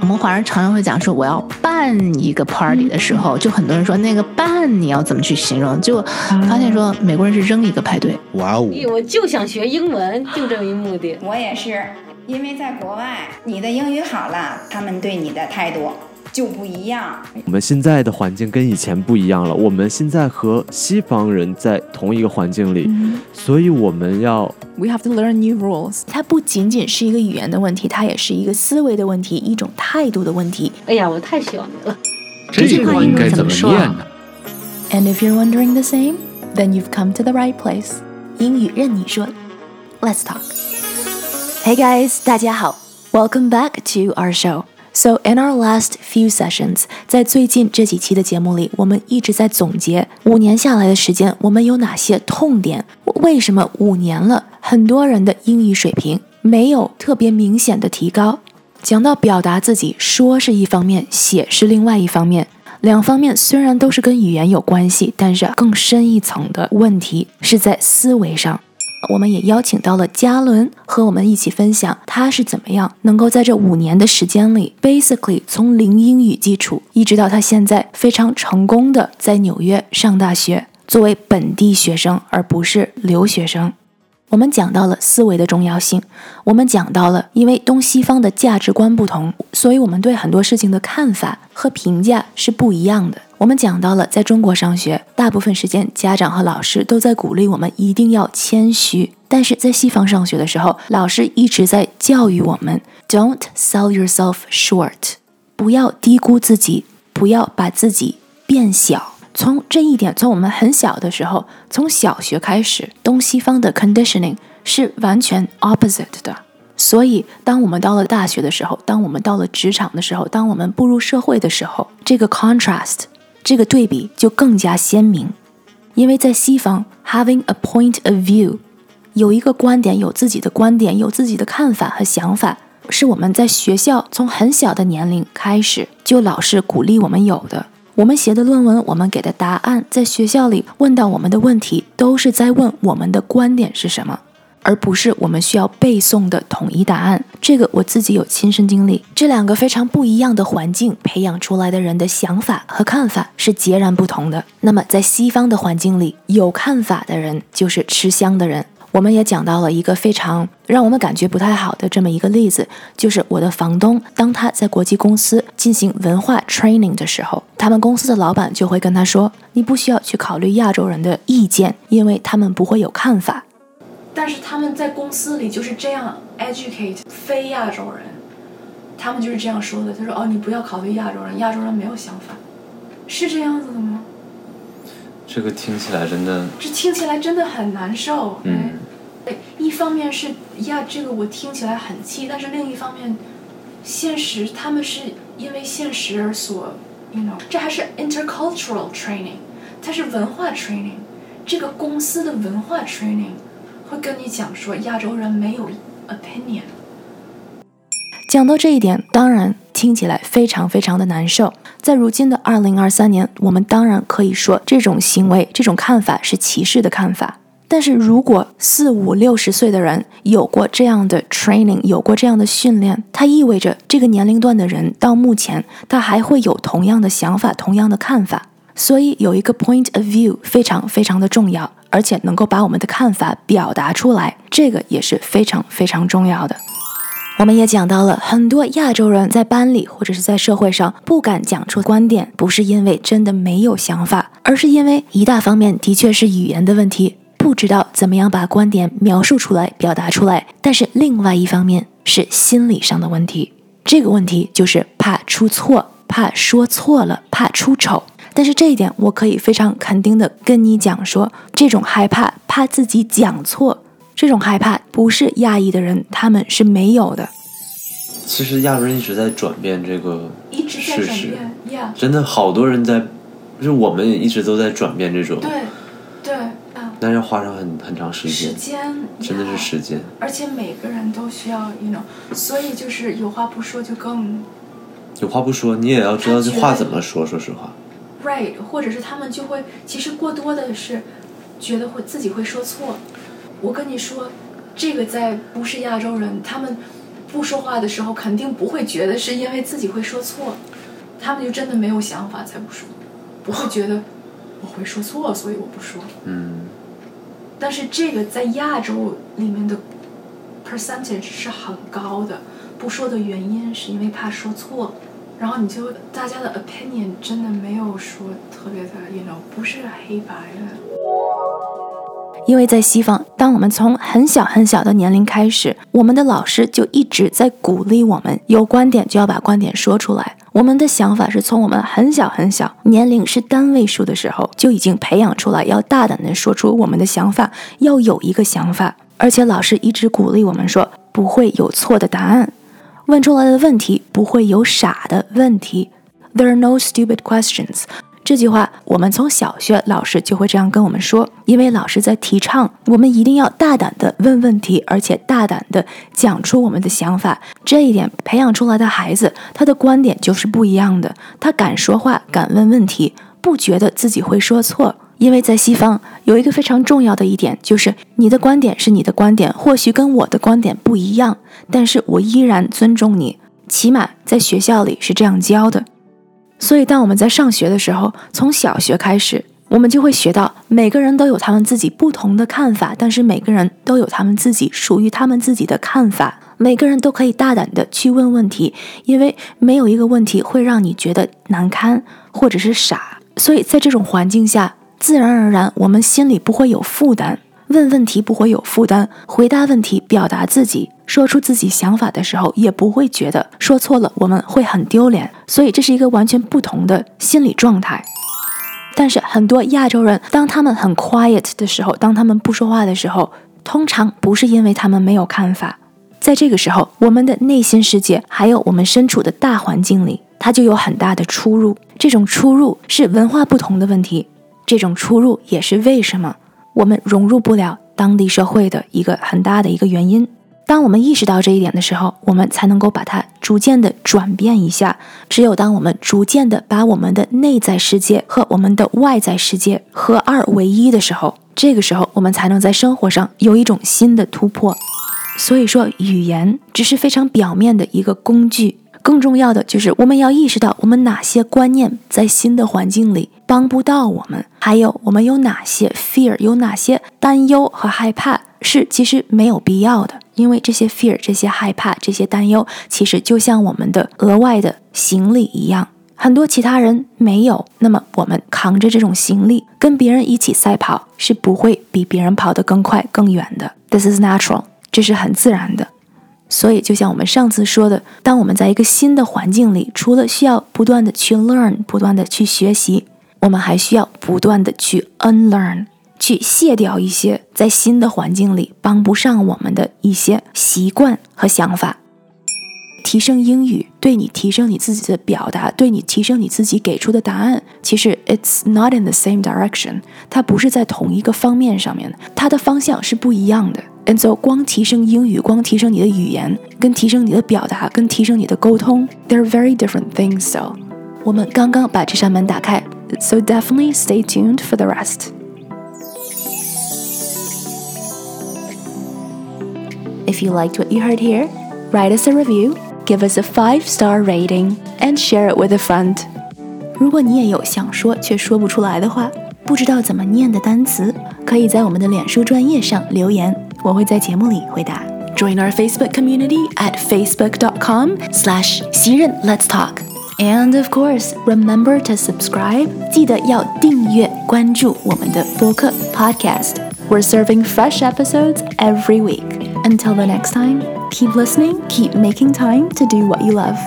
我们华人常常会讲说，我要办一个 party 的时候，就很多人说那个办你要怎么去形容？就发现说美国人是扔一个派对。哇哦！我就想学英文，就这一目的。我也是，因为在国外，你的英语好了，他们对你的态度。就不一样。我们现在的环境跟以前不一样了。我们现在和西方人在同一个环境里，所以我们要。We have to learn new rules。它不仅仅是一个语言的问题，它也是一个思维的问题，一种态度的问题。哎呀，我太喜欢你了。这句话应该怎么念呢？And if you're wondering the same, then you've come to the right place。英语任你说，Let's talk。Hey guys，大家好，Welcome back to our show。So in our last few sessions，在最近这几期的节目里，我们一直在总结五年下来的时间，我们有哪些痛点？为什么五年了，很多人的英语水平没有特别明显的提高？讲到表达自己，说是一方面，写是另外一方面，两方面虽然都是跟语言有关系，但是更深一层的问题是在思维上。我们也邀请到了嘉伦和我们一起分享，他是怎么样能够在这五年的时间里，basically 从零英语基础，一直到他现在非常成功的在纽约上大学，作为本地学生而不是留学生。我们讲到了思维的重要性，我们讲到了因为东西方的价值观不同，所以我们对很多事情的看法和评价是不一样的。我们讲到了在中国上学，大部分时间家长和老师都在鼓励我们一定要谦虚，但是在西方上学的时候，老师一直在教育我们：Don't sell yourself short，不要低估自己，不要把自己变小。从这一点，从我们很小的时候，从小学开始，东西方的 conditioning 是完全 opposite 的。所以，当我们到了大学的时候，当我们到了职场的时候，当我们步入社会的时候，这个 contrast，这个对比就更加鲜明。因为在西方，having a point of view，有一个观点，有自己的观点，有自己的看法和想法，是我们在学校从很小的年龄开始就老师鼓励我们有的。我们写的论文，我们给的答案，在学校里问到我们的问题，都是在问我们的观点是什么，而不是我们需要背诵的统一答案。这个我自己有亲身经历。这两个非常不一样的环境培养出来的人的想法和看法是截然不同的。那么在西方的环境里，有看法的人就是吃香的人。我们也讲到了一个非常让我们感觉不太好的这么一个例子，就是我的房东，当他在国际公司进行文化 training 的时候，他们公司的老板就会跟他说：“你不需要去考虑亚洲人的意见，因为他们不会有看法。”但是他们在公司里就是这样 educate 非亚洲人，他们就是这样说的。他说：“哦，你不要考虑亚洲人，亚洲人没有想法，是这样子的吗？”这个听起来真的，这听起来真的很难受。嗯，一方面是呀，这个我听起来很气，但是另一方面，现实他们是因为现实而所，you know，这还是 intercultural training，它是文化 training，这个公司的文化 training 会跟你讲说亚洲人没有 opinion。讲到这一点，当然听起来非常非常的难受。在如今的二零二三年，我们当然可以说这种行为、这种看法是歧视的看法。但是如果四五六十岁的人有过这样的 training，有过这样的训练，它意味着这个年龄段的人到目前他还会有同样的想法、同样的看法。所以有一个 point of view 非常非常的重要，而且能够把我们的看法表达出来，这个也是非常非常重要的。我们也讲到了很多亚洲人在班里或者是在社会上不敢讲出观点，不是因为真的没有想法，而是因为一大方面的确是语言的问题，不知道怎么样把观点描述出来、表达出来；但是另外一方面是心理上的问题，这个问题就是怕出错、怕说错了、怕出丑。但是这一点我可以非常肯定的跟你讲说，这种害怕、怕自己讲错。这种害怕不是亚裔的人，他们是没有的。其实亚洲人一直在转变这个事实，真的好多人在，就是我们也一直都在转变这种。对，对，但是花上很很长时间。时间真的是时间。而且每个人都需要，you know，所以就是有话不说就更。有话不说，你也要知道这话怎么说。说实话。Right，或者是他们就会，其实过多的是觉得会自己会说错。我跟你说，这个在不是亚洲人，他们不说话的时候，肯定不会觉得是因为自己会说错，他们就真的没有想法才不说，不会觉得我会说错，所以我不说。嗯，但是这个在亚洲里面的 percentage 是很高的，不说的原因是因为怕说错，然后你就大家的 opinion 真的没有说特别的，you know，不是黑白的。因为在西方，当我们从很小很小的年龄开始，我们的老师就一直在鼓励我们有观点就要把观点说出来。我们的想法是从我们很小很小年龄是单位数的时候就已经培养出来，要大胆的说出我们的想法，要有一个想法。而且老师一直鼓励我们说，不会有错的答案，问出来的问题不会有傻的问题。There are no stupid questions. 这句话，我们从小学老师就会这样跟我们说，因为老师在提倡我们一定要大胆的问问题，而且大胆的讲出我们的想法。这一点培养出来的孩子，他的观点就是不一样的。他敢说话，敢问问题，不觉得自己会说错。因为在西方有一个非常重要的一点，就是你的观点是你的观点，或许跟我的观点不一样，但是我依然尊重你。起码在学校里是这样教的。所以，当我们在上学的时候，从小学开始，我们就会学到，每个人都有他们自己不同的看法，但是每个人都有他们自己属于他们自己的看法。每个人都可以大胆的去问问题，因为没有一个问题会让你觉得难堪或者是傻。所以在这种环境下，自然而然我们心里不会有负担，问问题不会有负担，回答问题、表达自己。说出自己想法的时候，也不会觉得说错了我们会很丢脸，所以这是一个完全不同的心理状态。但是很多亚洲人，当他们很 quiet 的时候，当他们不说话的时候，通常不是因为他们没有看法，在这个时候，我们的内心世界还有我们身处的大环境里，它就有很大的出入。这种出入是文化不同的问题，这种出入也是为什么我们融入不了当地社会的一个很大的一个原因。当我们意识到这一点的时候，我们才能够把它逐渐的转变一下。只有当我们逐渐的把我们的内在世界和我们的外在世界合二为一的时候，这个时候我们才能在生活上有一种新的突破。所以说，语言只是非常表面的一个工具，更重要的就是我们要意识到我们哪些观念在新的环境里帮不到我们，还有我们有哪些 fear，有哪些担忧和害怕是其实没有必要的。因为这些 fear、这些害怕、这些担忧，其实就像我们的额外的行李一样，很多其他人没有。那么我们扛着这种行李，跟别人一起赛跑，是不会比别人跑得更快、更远的。This is natural，这是很自然的。所以，就像我们上次说的，当我们在一个新的环境里，除了需要不断的去 learn、不断的去学习，我们还需要不断的去 unlearn。去卸掉一些在新的环境里帮不上我们的一些习惯和想法。提升英语，对你提升你自己的表达，对你提升你自己给出的答案，其实 it's not in the same direction，它不是在同一个方面上面的，它的方向是不一样的。And so，光提升英语，光提升你的语言，跟提升你的表达，跟提升你的沟通，they're very different things. So，我们刚刚把这扇门打开，so definitely stay tuned for the rest. If you liked what you heard here, write us a review, give us a five star rating, and share it with a friend. 如果你也有想说却说不出来的话，不知道怎么念的单词，可以在我们的脸书专页上留言， 我会在节目里回答。Join our Facebook community at facebook.com slash 袭人 Let's Talk. And of course, remember to subscribe. 记得要订阅关注我们的播客 podcast. We're serving fresh episodes every week. Until the next time, keep listening, keep making time to do what you love.